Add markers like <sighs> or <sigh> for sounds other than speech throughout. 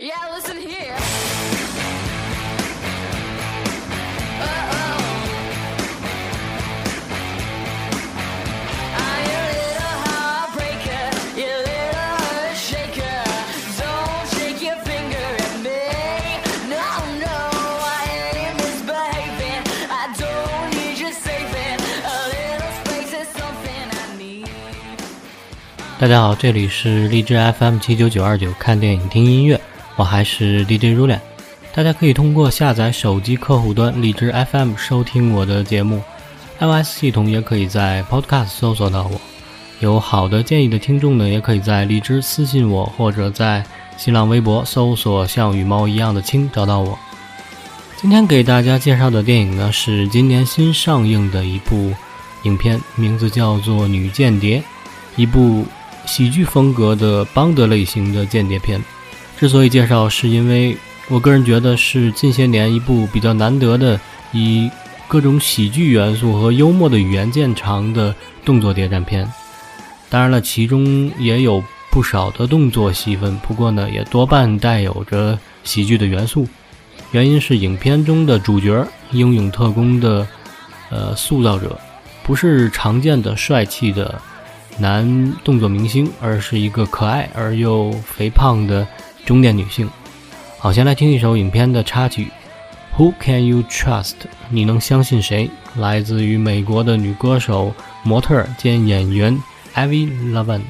Yeah, listen here. I'm your little heartbreaker, your little earth shaker. Don't shake your finger at me. No, no, I ain't miss baby I don't need you saving. A little space is something I need. 大家好，这里是荔枝 FM 七九九二九，看电影听音乐，我还是 DJ Rulen。大家可以通过下载手机客户端荔枝 FM 收听我的节目，iOS 系统也可以在 Podcast 搜索到我。有好的建议的听众呢，也可以在荔枝私信我，或者在新浪微博搜索“像羽毛一样的青”找到我。今天给大家介绍的电影呢，是今年新上映的一部影片，名字叫做《女间谍》，一部喜剧风格的邦德类型的间谍片。之所以介绍，是因为我个人觉得是近些年一部比较难得的以各种喜剧元素和幽默的语言见长的动作谍战片。当然了，其中也有不少的动作戏份，不过呢，也多半带有着喜剧的元素。原因是影片中的主角英勇特工的呃塑造者，不是常见的帅气的男动作明星，而是一个可爱而又肥胖的中年女性。好，先来听一首影片的插曲《Who Can You Trust》，你能相信谁？来自于美国的女歌手、模特兼演员 Avi Lavan。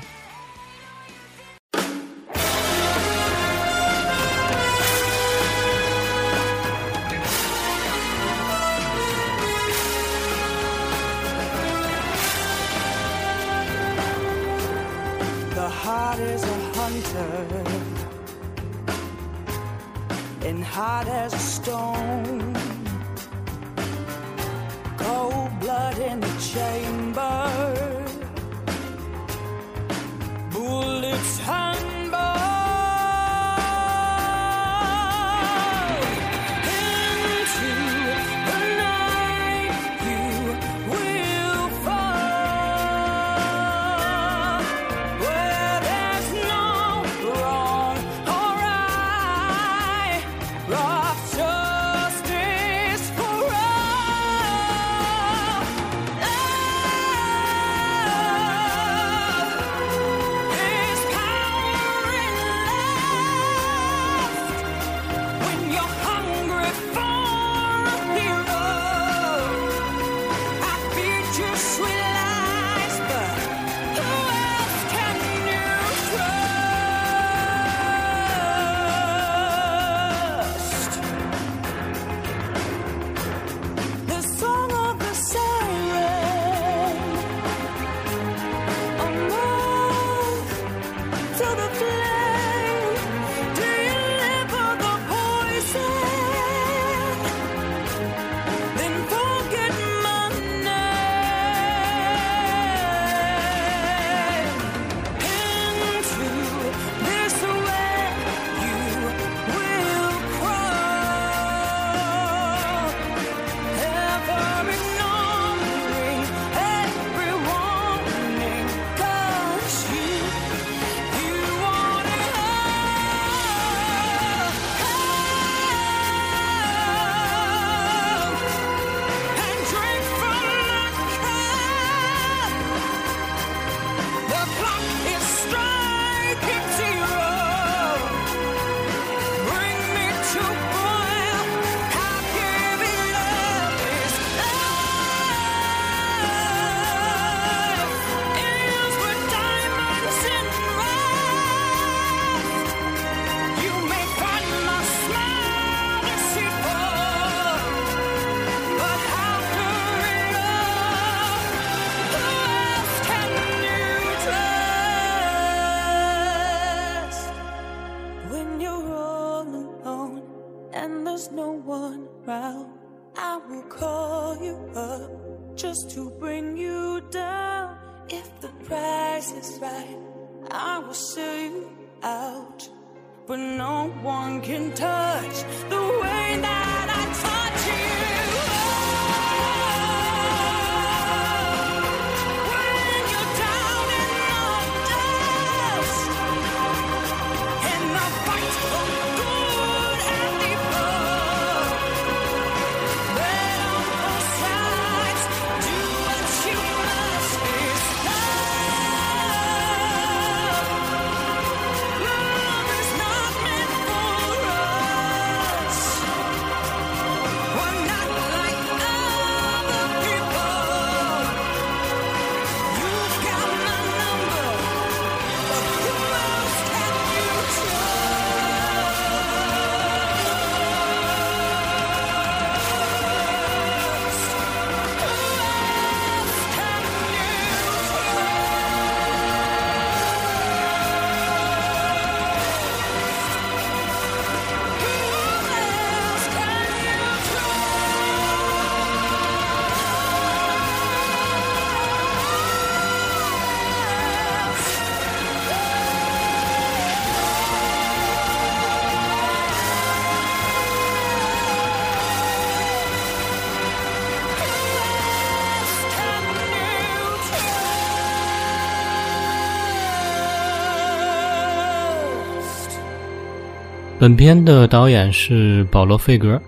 本片的导演是保罗·费格，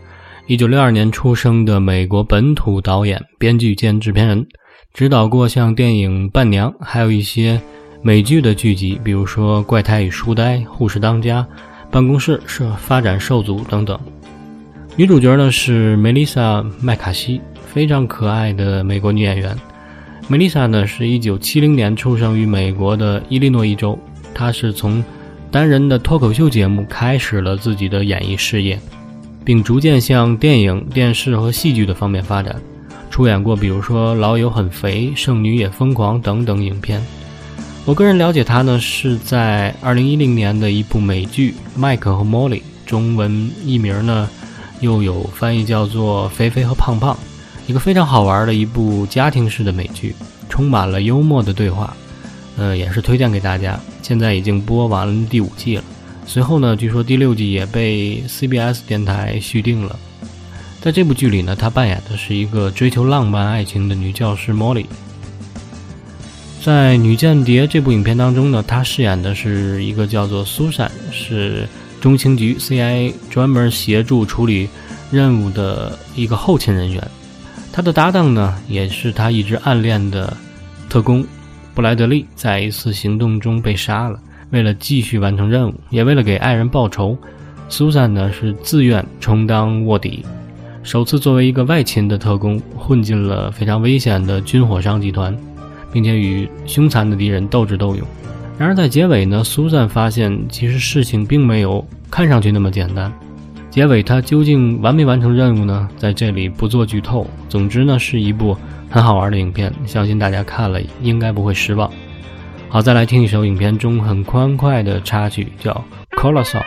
一九六二年出生的美国本土导演、编剧兼制片人，指导过像电影《伴娘》，还有一些美剧的剧集，比如说《怪胎与书呆》《护士当家》《办公室是发展受阻》等等。女主角呢是梅丽莎·麦卡锡，非常可爱的美国女演员。梅丽莎呢是一九七零年出生于美国的伊利诺伊州，她是从单人的脱口秀节目开始了自己的演艺事业，并逐渐向电影、电视和戏剧的方面发展，出演过比如说《老友很肥》《剩女也疯狂》等等影片。我个人了解他呢是在二零一零年的一部美剧《麦克和莫莉》，中文译名呢又有翻译叫做《肥肥和胖胖》，一个非常好玩的一部家庭式的美剧，充满了幽默的对话。呃，也是推荐给大家。现在已经播完第五季了，随后呢，据说第六季也被 CBS 电台续订了。在这部剧里呢，她扮演的是一个追求浪漫爱情的女教师 Molly。在《女间谍》这部影片当中呢，她饰演的是一个叫做 Susan，是中情局 CIA 专门协助处理任务的一个后勤人员。她的搭档呢，也是她一直暗恋的特工。布莱德利在一次行动中被杀了。为了继续完成任务，也为了给爱人报仇，苏珊呢是自愿充当卧底，首次作为一个外勤的特工混进了非常危险的军火商集团，并且与凶残的敌人斗智斗勇。然而在结尾呢，苏珊发现其实事情并没有看上去那么简单。结尾他究竟完没完成任务呢？在这里不做剧透。总之呢，是一部。很好玩的影片，相信大家看了应该不会失望。好，再来听一首影片中很欢快的插曲，叫《Colossal》。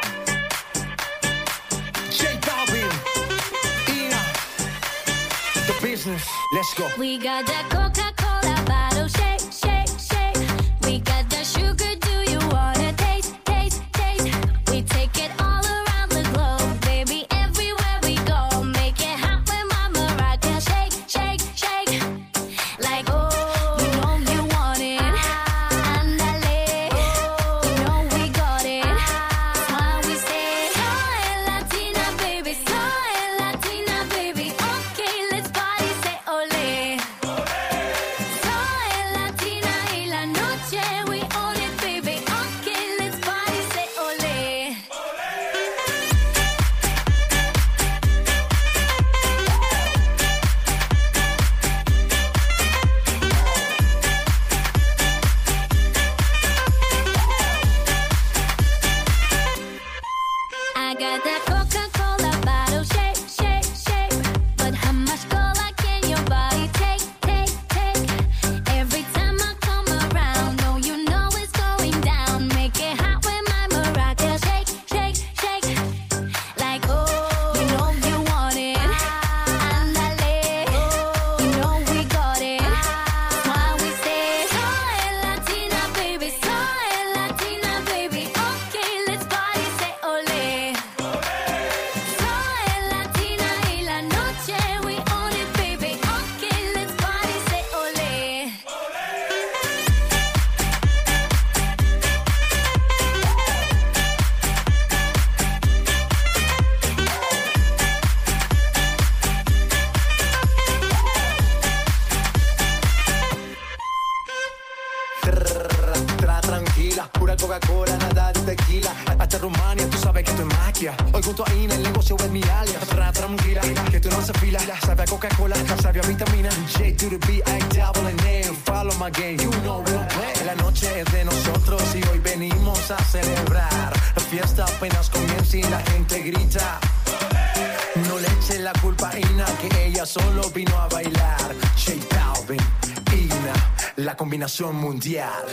Mundial.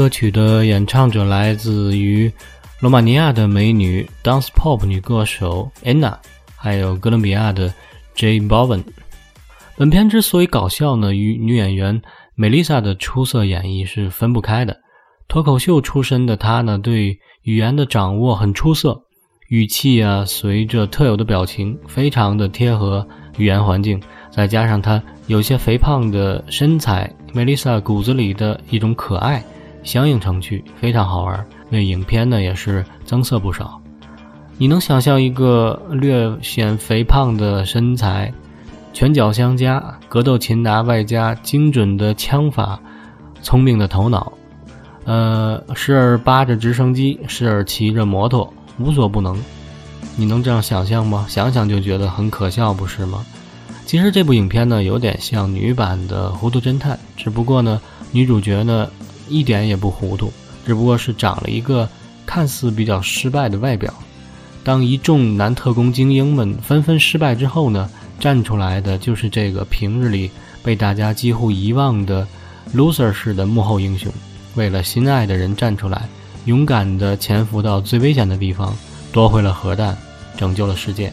歌曲的演唱者来自于罗马尼亚的美女 dance pop 女歌手 Anna，还有哥伦比亚的 Jay Balvin。本片之所以搞笑呢，与女演员 Melissa 的出色演绎是分不开的。脱口秀出身的她呢，对语言的掌握很出色，语气啊，随着特有的表情，非常的贴合语言环境。再加上她有些肥胖的身材，Melissa 骨子里的一种可爱，相应程序，非常好玩。为影片呢也是增色不少。你能想象一个略显肥胖的身材？拳脚相加，格斗擒拿，外加精准的枪法，聪明的头脑，呃，时而扒着直升机，时而骑着摩托，无所不能。你能这样想象吗？想想就觉得很可笑，不是吗？其实这部影片呢，有点像女版的《糊涂侦探》，只不过呢，女主角呢一点也不糊涂，只不过是长了一个看似比较失败的外表。当一众男特工精英们纷纷失败之后呢？站出来的就是这个平日里被大家几乎遗忘的 loser 式的幕后英雄，为了心爱的人站出来，勇敢地潜伏到最危险的地方，夺回了核弹，拯救了世界。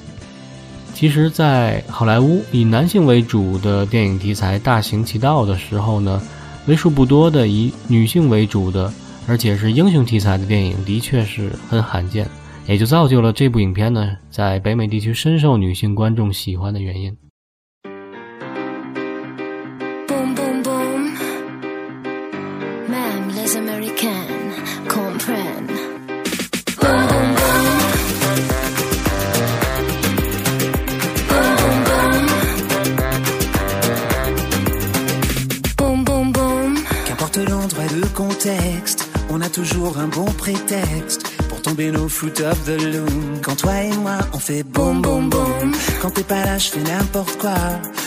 其实，在好莱坞以男性为主的电影题材大行其道的时候呢，为数不多的以女性为主的，而且是英雄题材的电影，的确是很罕见。也就造就了这部影片呢，在北美地区深受女性观众喜欢的原因。On a toujours un bon prétexte pour tomber nos foot of the loom. Quand toi et moi on fait boum boum boum. Quand t'es pas là, je fais n'importe quoi.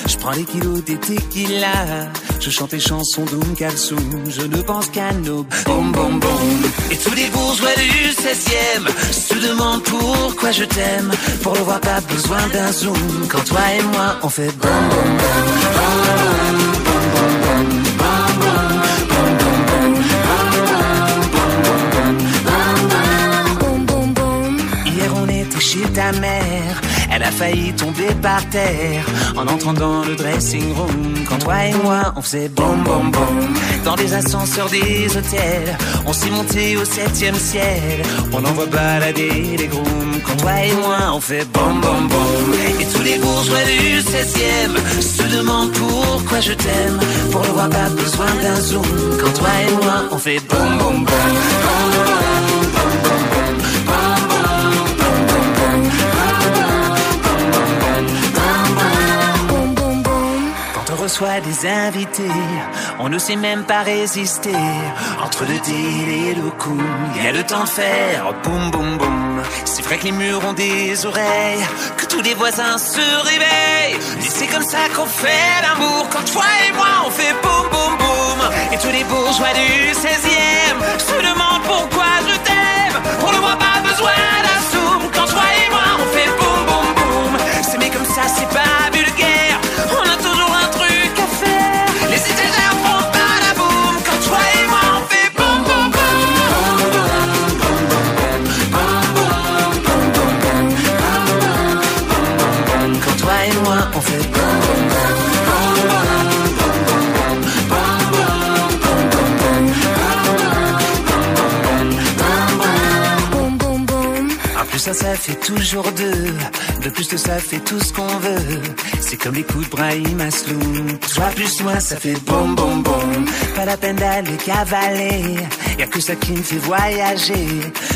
Je prends les kilos des tequila. Je chante les chansons d'Oum Kalsoum. Je ne pense qu'à nos boum boum boum. Et tous les bourgeois du 16e se demandent pourquoi je t'aime. Pour le voir, pas besoin d'un zoom. Quand toi et moi on fait boum boum boum. Boom ta mère, elle a failli tomber par terre en entrant dans le dressing room. Quand toi et moi on faisait boum boum boum dans les ascenseurs des hôtels, on s'est monté au septième ciel. On envoie balader les grooms. Quand toi et moi on fait boum boum boum et tous les bourgeois du 16e se demandent pourquoi je t'aime. Pour le voir pas besoin d'un zoom. Quand toi et moi on fait boum boum boum. Boom reçoit des invités, on ne sait même pas résister. Entre le deal et le coup, il y a le temps de faire boum boum boum. C'est vrai que les murs ont des oreilles, que tous les voisins se réveillent. Et c'est comme ça qu'on fait l'amour. Quand toi et moi on fait boum boum boum. Et tous les bourgeois du 16e se demandent pourquoi je t'aime. On ne voit pas besoin d'un zoom. Quand toi et moi on fait boum boum boum. C'est mais comme ça c'est pas fait toujours deux. De plus que ça fait tout ce qu'on veut. C'est comme les coups de Brahim Asloum. Toi plus moi, ça fait boum boum boum. Pas la peine d'aller cavaler. Y'a que ça qui me fait voyager.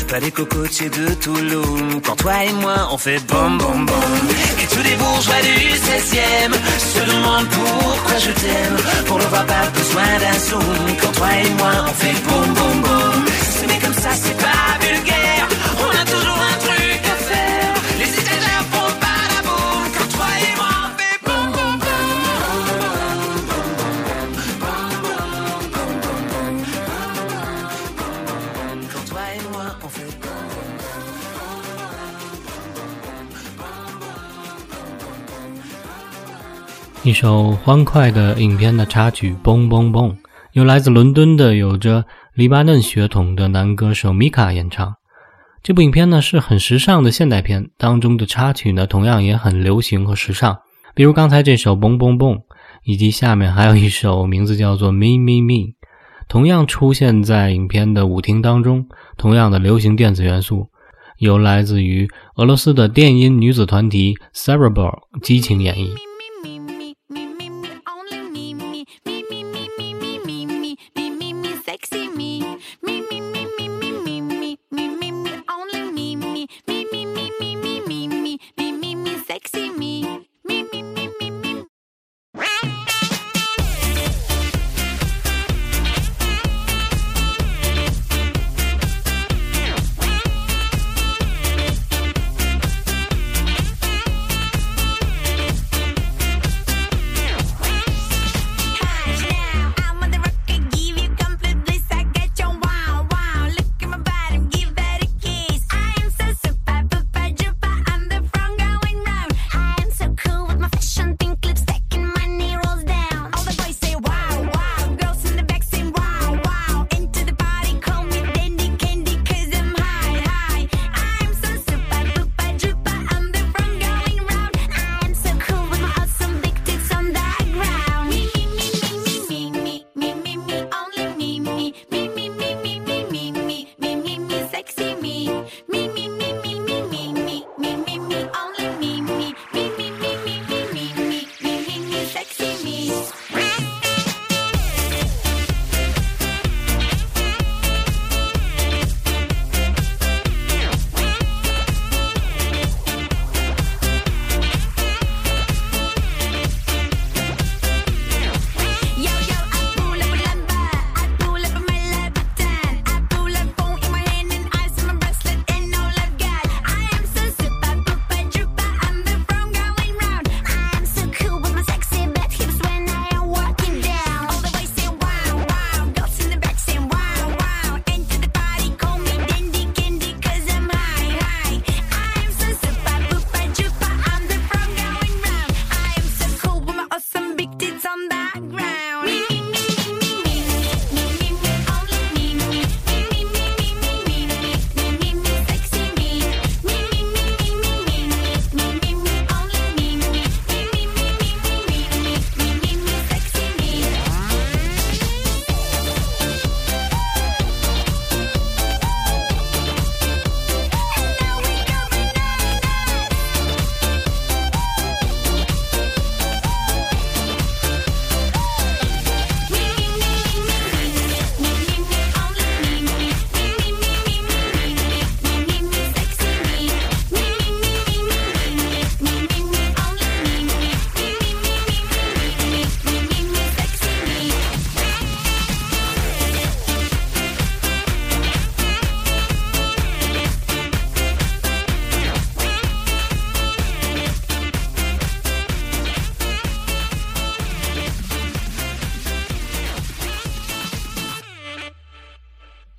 Pas les cocotiers de Toulouse. Quand toi et moi, on fait boum boum boum. Et tous les bourgeois du 16e se demandent pourquoi je t'aime. Pour le voir, pas besoin d'un zoom. Quand toi et moi, on fait boum boum. C'est mais comme ça, c'est pas 一首欢快的影片的插曲《嘣嘣嘣》，由来自伦敦的有着黎巴嫩血统的男歌手米卡演唱。这部影片呢是很时尚的现代片，当中的插曲呢同样也很流行和时尚，比如刚才这首《蹦蹦蹦》，以及下面还有一首名字叫做《Me Me Me》，同样出现在影片的舞厅当中，同样的流行电子元素，由来自于俄罗斯的电音女子团体 Cerebral 激情演绎。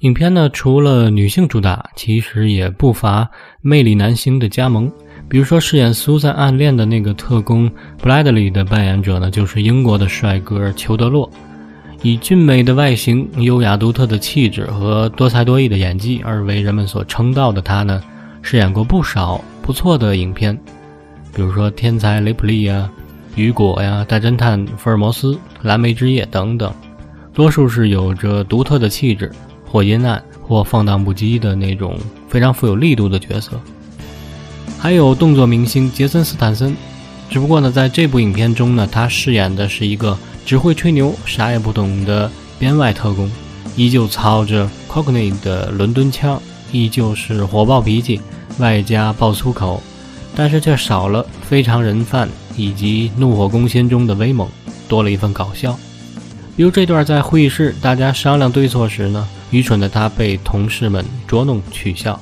影片呢，除了女性主打，其实也不乏魅力男星的加盟。比如说，饰演苏珊暗恋的那个特工 Bradley 的扮演者呢，就是英国的帅哥裘德洛。以俊美的外形、优雅独特的气质和多才多艺的演技而为人们所称道的他呢，饰演过不少不错的影片，比如说《天才雷普利》呀、《雨果》呀、《大侦探福尔摩斯》《蓝莓之夜》等等，多数是有着独特的气质。或阴暗或放荡不羁的那种非常富有力度的角色，还有动作明星杰森斯坦森，只不过呢，在这部影片中呢，他饰演的是一个只会吹牛、啥也不懂的编外特工，依旧操着 Cockney 的伦敦腔，依旧是火爆脾气，外加爆粗口，但是却少了非常人贩以及怒火攻心中的威猛，多了一份搞笑。比如这段在会议室大家商量对错时呢，愚蠢的他被同事们捉弄取笑。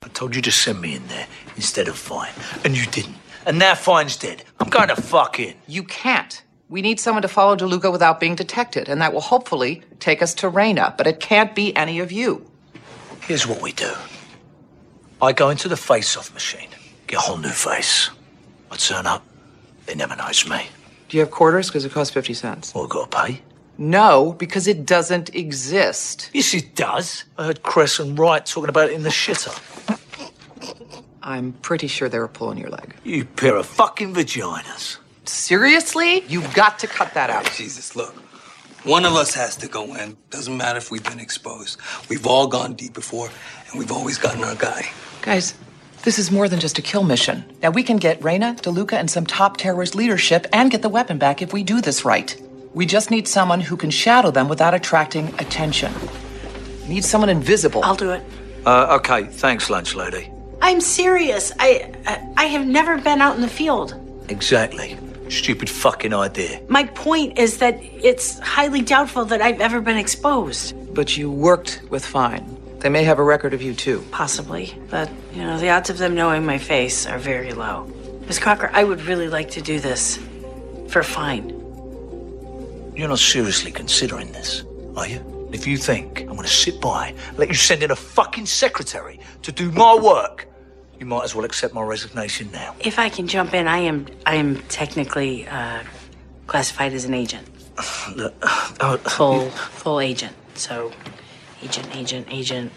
I told you to send me in there instead of fine, and you didn't. And that fine's dead. I'm going to fuck in. You can't. We need someone to follow DeLuca without being detected, and that will hopefully take us to Reina, but it can't be any of you. Here's what we do. I go into the face-off machine, get a whole new face. I turn up. They never notice me. Do you have quarters? Because it costs 50 cents. All I gotta pay No, because it doesn't exist. Yes, it does. I heard Cress and Wright talking about it in the shitter. I'm pretty sure they were pulling your leg. You pair of fucking vaginas. Seriously? You've got to cut that out. Jesus, look. One of us has to go in. Doesn't matter if we've been exposed. We've all gone deep before, and we've always gotten our guy. Guys, this is more than just a kill mission. Now, we can get Reyna, DeLuca, and some top terrorist leadership and get the weapon back if we do this right. We just need someone who can shadow them without attracting attention. Need someone invisible. I'll do it. Uh, okay, thanks, lunch lady. I'm serious. I, I I have never been out in the field. Exactly. Stupid fucking idea. My point is that it's highly doubtful that I've ever been exposed. But you worked with Fine. They may have a record of you, too. Possibly, but you know the odds of them knowing my face are very low. Miss Crocker, I would really like to do this for fine. You're not seriously considering this, are you? If you think I'm gonna sit by, and let you send in a fucking secretary to do my work, you might as well accept my resignation now. If I can jump in, I am I am technically uh, classified as an agent, <sighs> Look, <sighs> oh, full full agent. So, agent, agent, agent,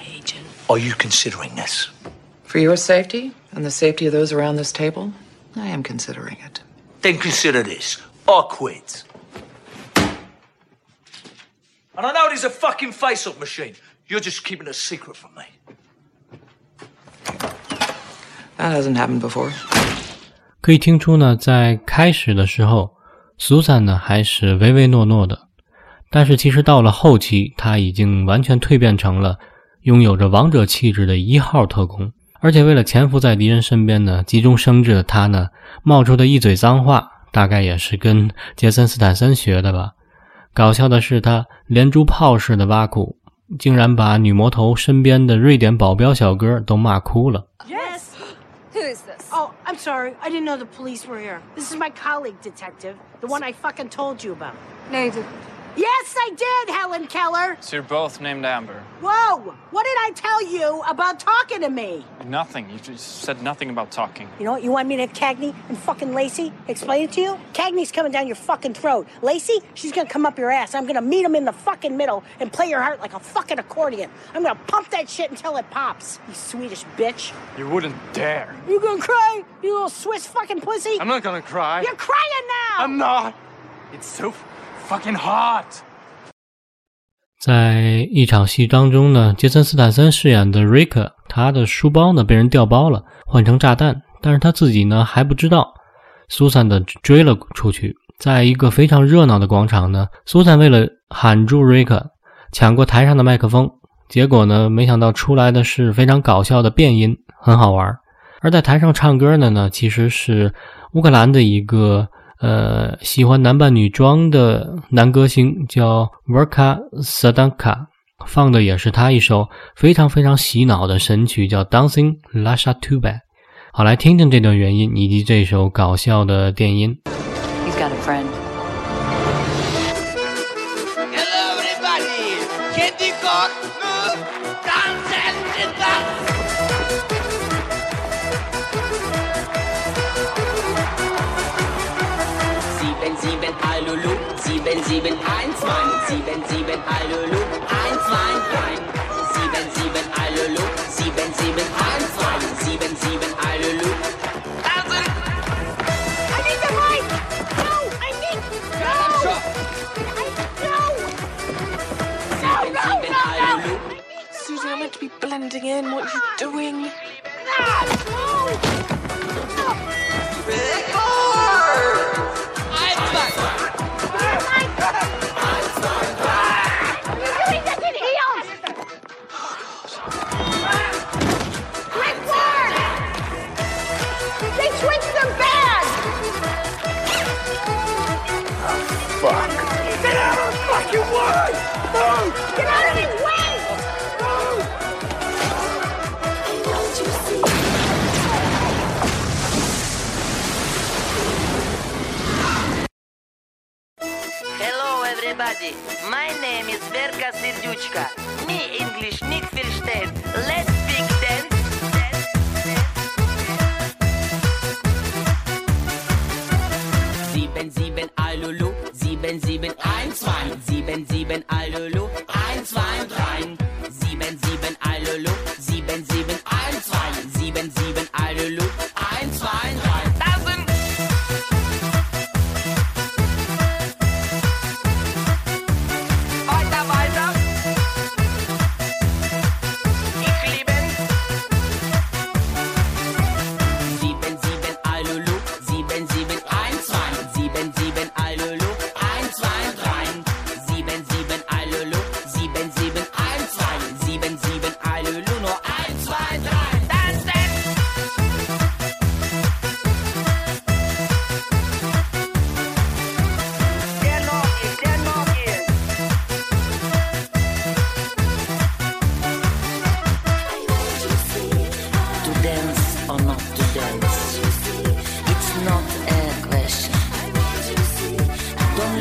agent. Are you considering this? For your safety and the safety of those around this table, I am considering it. Then consider this. I quit. And I know it is a fucking face-off machine. You're just keeping it a secret from me. That hasn't happened before. 可以听出呢，在开始的时候，Susan 呢还是唯唯诺诺的， 但是其实到了后期，他已经完全蜕变成了拥有着王者气质的一号特工。而且为了潜伏在敌人身边呢，急中生智的他呢，冒出的一嘴脏话，大概也是跟杰森斯坦森学的吧。搞笑的是，他连珠炮似的挖苦，竟然把女魔头身边的瑞典保镖小哥都骂哭了。Yes. Who is this? Oh, I'm sorry. I didn't know the police were here. This is my colleague, detective, the one I fucking told you about. No, you didn't. Yes, I did, Helen Keller. So you're both named Amber. Whoa! What did I tell you about talking to me? Nothing. You just said nothing about talking. You know what? You want me to have Cagney and fucking Lacey explain it to you? Cagney's coming down your fucking throat. Lacey, she's gonna come up your ass. I'm gonna meet him in the fucking middle and play your heart like a fucking accordion. I'm gonna pump that shit until it pops. You Swedish bitch. You wouldn't dare. You gonna cry? You little Swiss fucking pussy? I'm not gonna cry. You're crying now! I'm not. It's so fucking hot. 在一场戏当中呢，杰森斯坦森饰演的瑞克，他的书包呢被人调包了，换成炸弹，但是他自己呢还不知道。苏珊的追了出去，在一个非常热闹的广场呢，苏珊为了喊住瑞克，抢过台上的麦克风，结果呢，没想到出来的是非常搞笑的变音，很好玩。而在台上唱歌的呢，其实是乌克兰的一个。呃，喜欢男扮女装的男歌星叫 Verka Sadanka，放的也是他一首非常非常洗脑的神曲，叫《Dancing Lasha Tuba》。好，来听听这段原音以及这首搞笑的电音。He's got a friend. Sieben, sieben, Hallo, eins, Mann, nein. Sieben, sieben, Hallo, sieben, sieben, eins, Mann. Sieben, sieben, Hallo. I need the light! No! I need... No! I, no! No, no, no, no! Susan, I'm meant to be blending in. What are you ah, doing? They Fuck. Get out of the fucking way! Move! Get out of his way! Hello, everybody. My name is Verka Serduchka. Me English nicht versteht. 1, 2, 7, 7, Alulu, 1, 2, 3.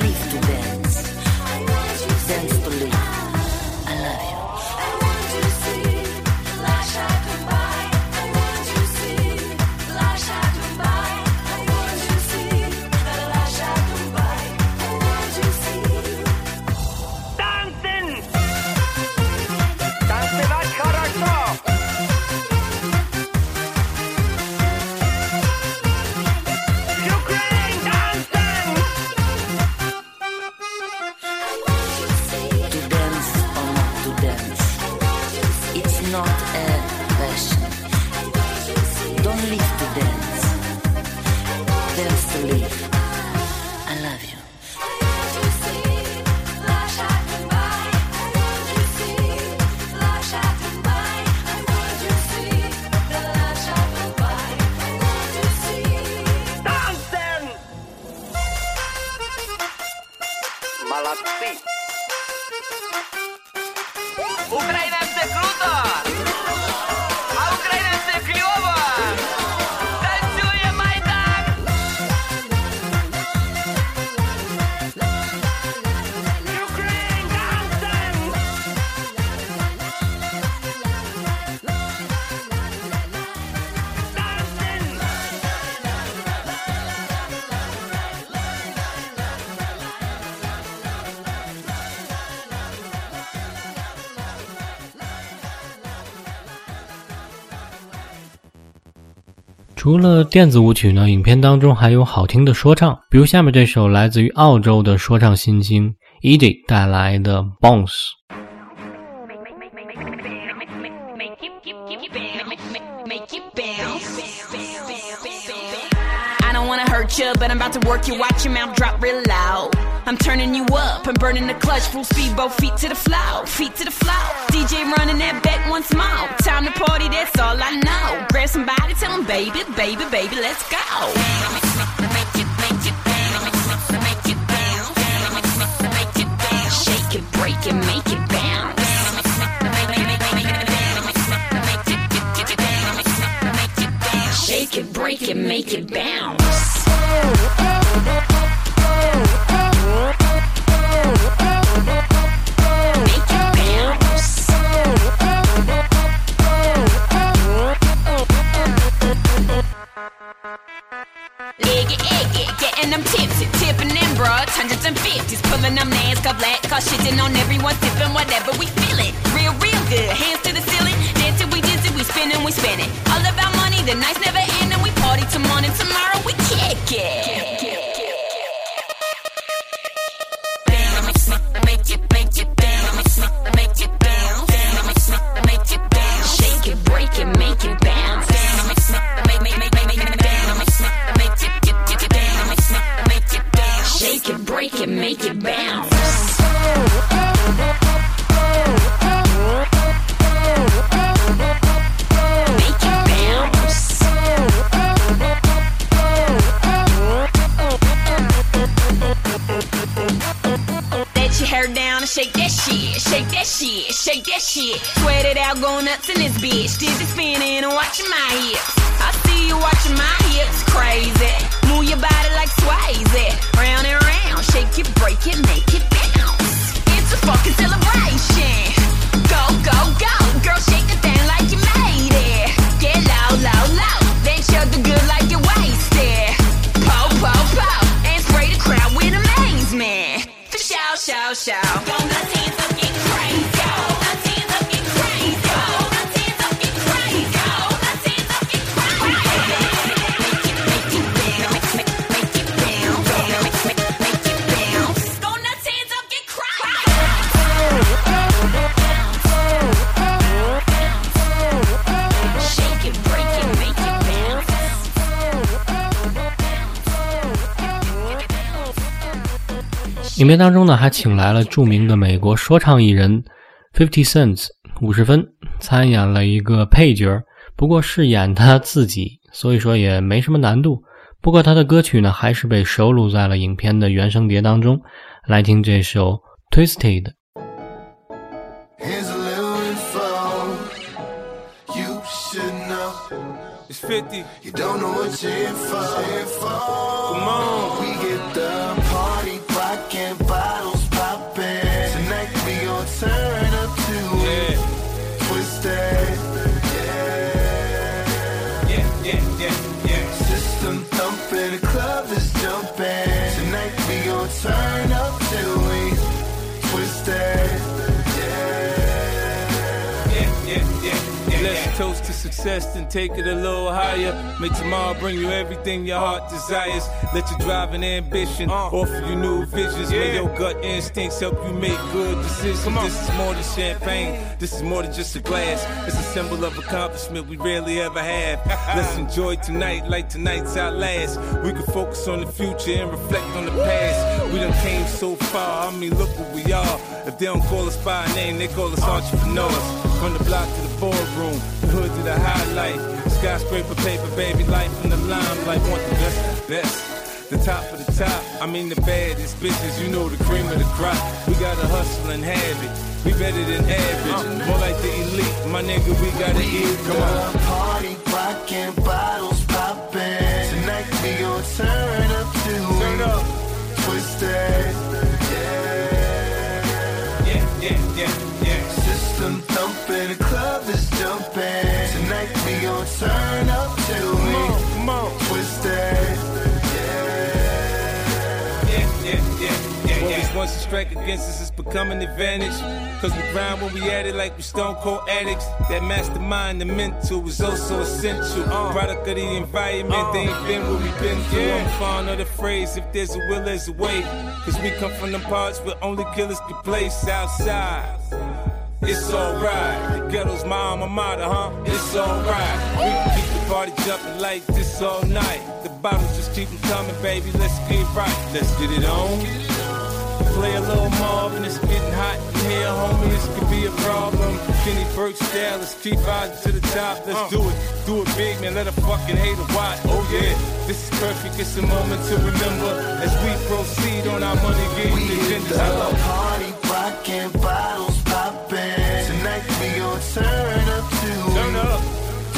leave today. 除了电子舞曲呢，影片当中还有好听的说唱，比如下面这首来自于澳洲的说唱新星 Edie 带来的《Bounce》。I don't wanna hurt you, but I'm about to work you. Watch your mouth drop real loud. I'm turning you up and burning the clutch. Full speed, both feet to the floor, feet to the floor. DJ running that back once more. Time to party, that's all I know. Grab somebody, tell them, baby, baby, baby, let's go. Shake it, break it, make it bounce. Shake it, break it, make it bounce. Getting them tipsy, tipping them broads, hundreds and fifties, pulling them NASCAR black, car shitting on everyone, sipping whatever we feeling. Real, real good, hands to the ceiling, dancing, we dizzy, we spinning, we spinning. All our money, the nights never end, and we party till morning. Tomorrow we kick it. Shit. Sweat it out, go nuts in this bitch. Dizzy spinning and watching my hips. 影片当中呢，还请来了著名的美国说唱艺人 Fifty Cent 五十分参演了一个配角，不过是演他自己，所以说也没什么难度。不过他的歌曲呢，还是被收录在了影片的原声碟当中。来听这首 Twisted。Here's a little info you should know. It's 50. You don't know what you're in for. Come on. Success and take it a little higher. May tomorrow bring you everything your heart desires. Let your drive and ambition uh. offer you new visions. May your gut instincts help you make good decisions. This is more than champagne. This is more than just a glass. It's a symbol of accomplishment we rarely ever have. <laughs> Let's enjoy tonight like tonight's our last. We can focus on the future and reflect on the past. We done came so far. I mean, look what we are. If they don't call us by name, they call us uh. entrepreneurs. From the block to the boardroom, the hood to the highlight. Skyscraper paper, baby, life in the limelight. Want the best the best. The top of the top, I mean the baddest bitches, you know the cream of the crop. We got a hustle and have it. We better than average, more like the elite. My nigga, we gotta eat. Come on. Party rockin', bottles poppin'. Tonight we gon' turn up to Turn up. twisted. Yeah, yeah, yeah, yeah. Jumping. Tonight we gon' turn up till Come we on, come on. twisted. Yeah, yeah, yeah, yeah, yeah. Once a strike against us, it's become an advantage. Cause we grind when we at it like we stone cold addicts. That mastermind, the mental is also essential. Uh, product of the environment, they ain't been where we been through. I'm fond of the phrase, if there's a will, there's a way. Cause we come from the parts where only killers can play Southside. It's alright. Ghetto's my alma mater, huh? It's alright. We can keep the party jumping like this all night. The bottles just keep 'em coming, baby. Let's get right. Let's get it on. Play a little Marvin, it's getting hot in here, homie. This could be a problem. Kenny Burke style, let's keep rising to the top. Let's do it, do it big, man. Let a fucking hater watch. Oh yeah, this is perfect. It's a moment to remember as we proceed on our money getting The love party rockin', bottles turn up to Turn up.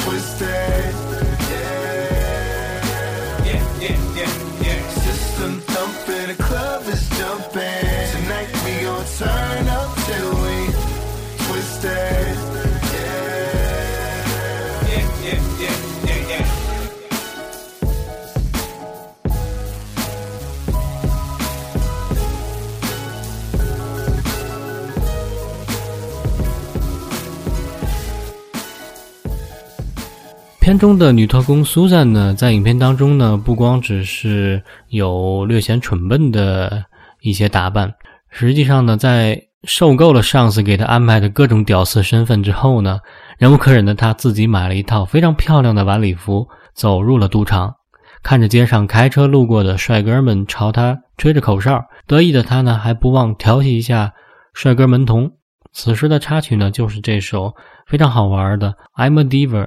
twisted. 片中的女特工苏珊呢，在影片当中呢，不光只是有略显蠢笨的一些打扮，实际上呢，在受够了上司给她安排的各种屌丝身份之后呢，忍无可忍的她自己买了一套非常漂亮的晚礼服，走入了赌场。看着街上开车路过的帅哥们朝她吹着口哨，得意的她呢，还不忘调戏一下帅哥门童。此时的插曲呢，就是这首非常好玩的《I'm a Diva》。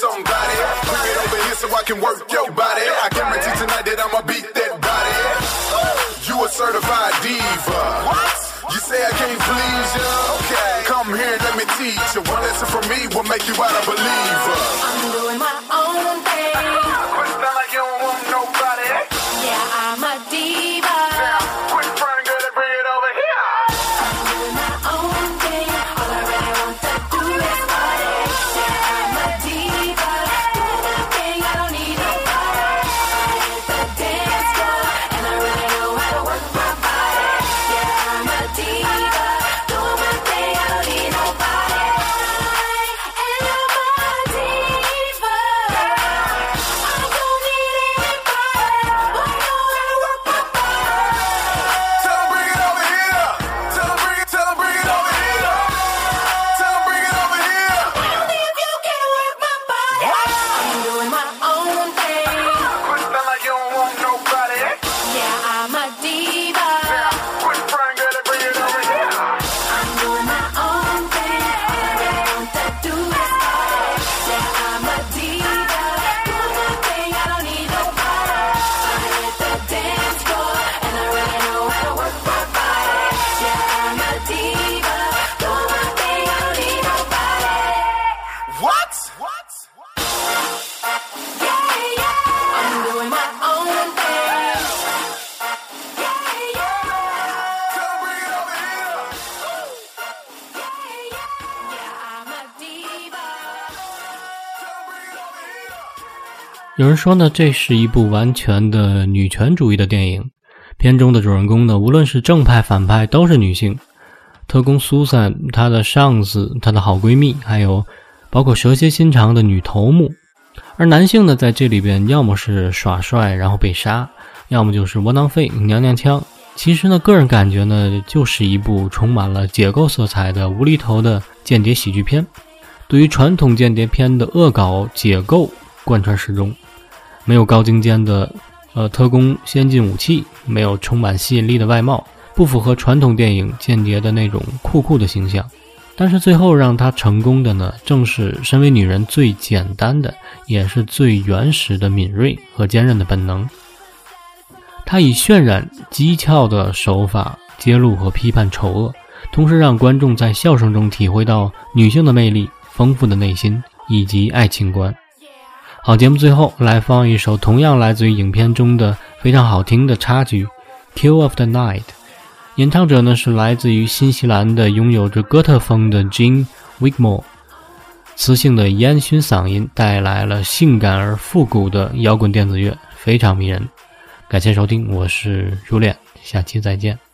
Somebody. Bring it over here so I can work your body. I guarantee tonight that I'ma beat that body. You a certified diva. What? You say I can't please you? Okay. Come here, and let me teach you. One lesson from me will make you out a believer. I'm doing my own thing. Quit sound like you don't want nobody. Yeah, I'm a diva. 有人说呢，这是一部完全的女权主义的电影。片中的主人公呢，无论是正派反派，都是女性。特工苏珊、她的上司、她的好闺蜜，还有包括蛇蝎心肠的女头目。而男性呢，在这里边要么是耍帅然后被杀，要么就是窝囊废、娘娘腔。其实呢，个人感觉呢，就是一部充满了解构色彩的无厘头的间谍喜剧片。对于传统间谍片的恶搞解构贯穿始终，没有高精尖的呃特工先进武器，没有充满吸引力的外貌，不符合传统电影间谍的那种酷酷的形象。但是最后让她成功的呢，正是身为女人最简单的，也是最原始的敏锐和坚韧的本能。她以渲染机巧的手法揭露和批判丑恶，同时让观众在笑声中体会到女性的魅力、丰富的内心以及爱情观。好，节目最后来放一首同样来自于影片中的非常好听的插曲《Kill of the Night》，演唱者呢是来自于新西兰的拥有着哥特风的 Jean Wigmore，磁性的烟熏嗓音带来了性感而复古的摇滚电子乐，非常迷人。感谢收听，我是如恋，下期再见。